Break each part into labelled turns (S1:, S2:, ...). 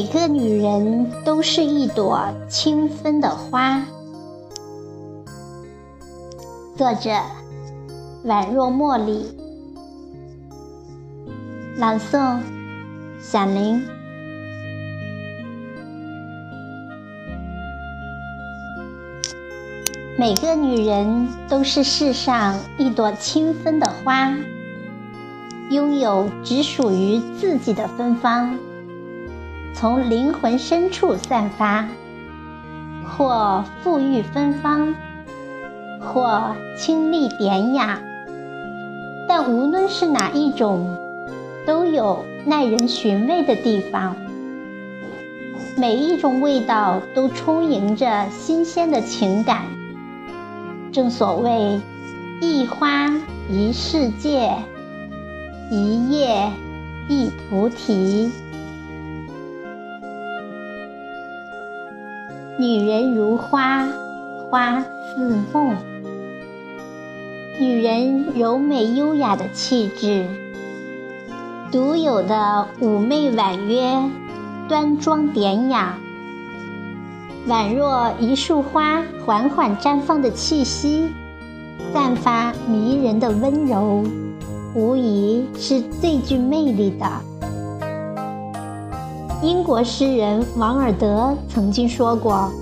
S1: 每个女人都是一朵清芬的花。作者：宛若茉莉。朗诵：小林。每个女人都是世上一朵清芬的花，拥有只属于自己的芬芳。从灵魂深处散发，或馥郁芬芳，或清丽典雅。但无论是哪一种，都有耐人寻味的地方。每一种味道都充盈着新鲜的情感。正所谓，一花一世界，一叶一菩提。女人如花，花似梦。女人柔美优雅的气质，独有的妩媚婉约、端庄典雅，宛若一束花缓缓绽放的气息，散发迷人的温柔，无疑是最具魅力的。英国诗人王尔德曾经说过：“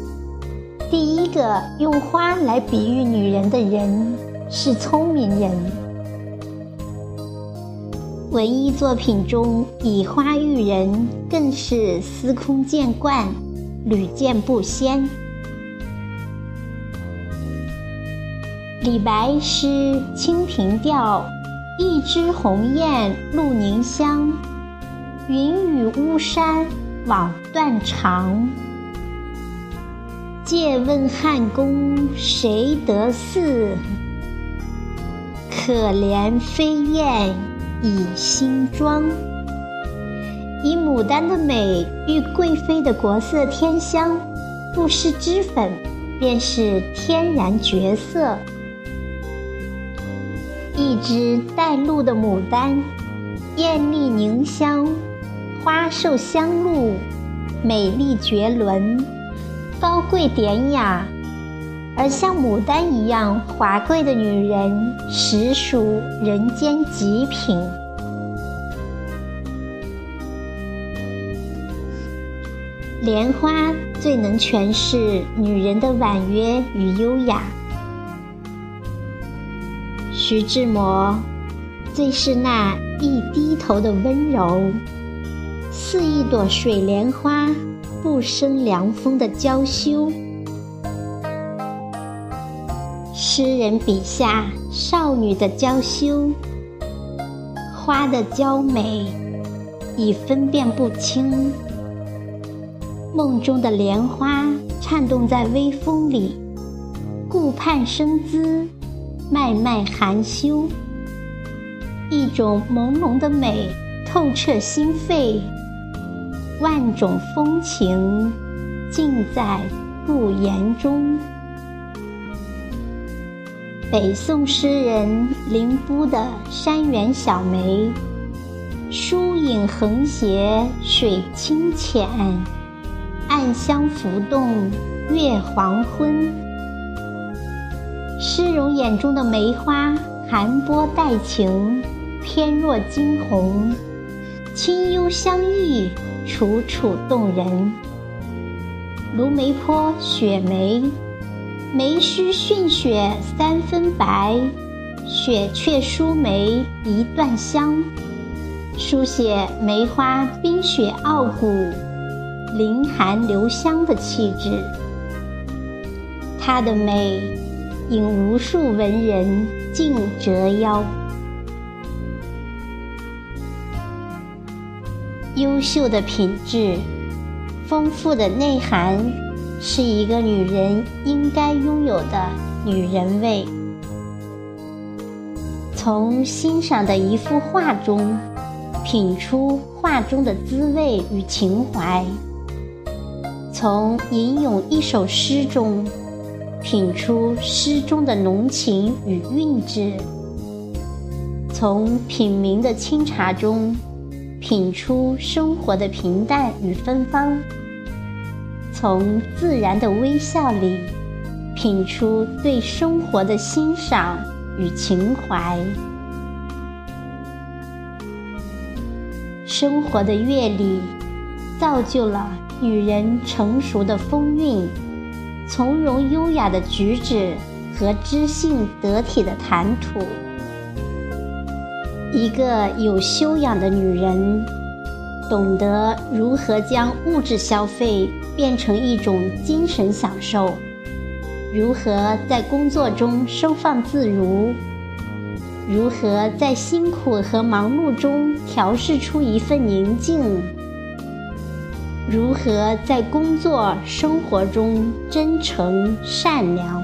S1: 第一个用花来比喻女人的人是聪明人。”文艺作品中以花喻人，更是司空见惯、屡见不鲜。李白诗《清平调》：“一枝红艳露凝香。”云雨巫山枉断肠，借问汉宫谁得似？可怜飞燕倚新妆。以牡丹的美与贵妃的国色天香，不施脂粉便是天然绝色。一枝带露的牡丹，艳丽凝香。花瘦香露，美丽绝伦，高贵典雅，而像牡丹一样华贵的女人，实属人间极品。莲花最能诠释女人的婉约与优雅，徐志摩最是那一低头的温柔。似一朵水莲花，不生凉风的娇羞。诗人笔下少女的娇羞，花的娇美，已分辨不清。梦中的莲花颤动在微风里，顾盼生姿，脉脉含羞。一种朦胧的美，透彻心肺。万种风情，尽在不言中。北宋诗人林逋的《山园小梅》：“疏影横斜水清浅，暗香浮动月黄昏。”诗人眼中的梅花，含波带情，翩若惊鸿，清幽相忆。楚楚动人，卢梅坡《雪梅》：梅须逊雪三分白，雪却输梅一段香。书写梅花冰雪傲骨、凌寒留香的气质。它的美，引无数文人竞折腰。优秀的品质，丰富的内涵，是一个女人应该拥有的女人味。从欣赏的一幅画中，品出画中的滋味与情怀；从吟咏一首诗中，品出诗中的浓情与韵致；从品茗的清茶中，品出生活的平淡与芬芳，从自然的微笑里品出对生活的欣赏与情怀。生活的阅历造就了女人成熟的风韵、从容优雅的举止和知性得体的谈吐。一个有修养的女人，懂得如何将物质消费变成一种精神享受，如何在工作中收放自如，如何在辛苦和忙碌中调试出一份宁静，如何在工作生活中真诚善良。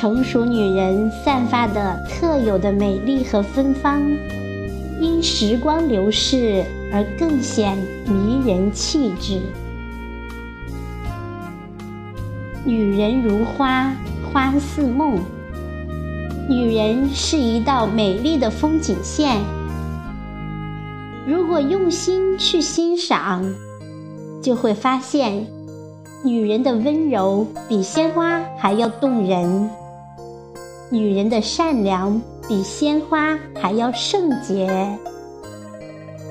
S1: 成熟女人散发的特有的美丽和芬芳，因时光流逝而更显迷人气质。女人如花，花似梦。女人是一道美丽的风景线，如果用心去欣赏，就会发现，女人的温柔比鲜花还要动人。女人的善良比鲜花还要圣洁，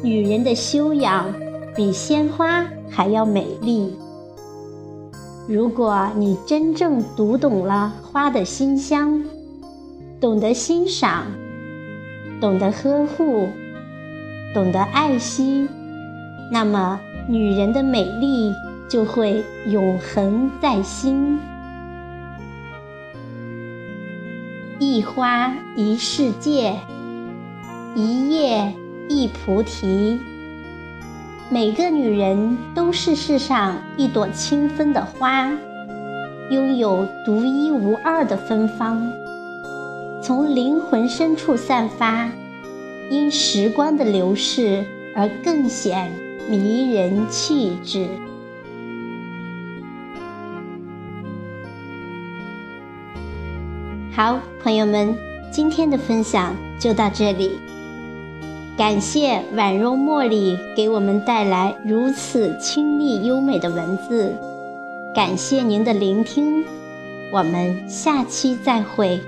S1: 女人的修养比鲜花还要美丽。如果你真正读懂了花的馨香，懂得欣赏，懂得呵护，懂得爱惜，那么女人的美丽就会永恒在心。一花一世界，一叶一菩提。每个女人都是世上一朵清芬的花，拥有独一无二的芬芳，从灵魂深处散发，因时光的流逝而更显迷人气质。好，朋友们，今天的分享就到这里。感谢宛若茉莉给我们带来如此清丽优美的文字，感谢您的聆听，我们下期再会。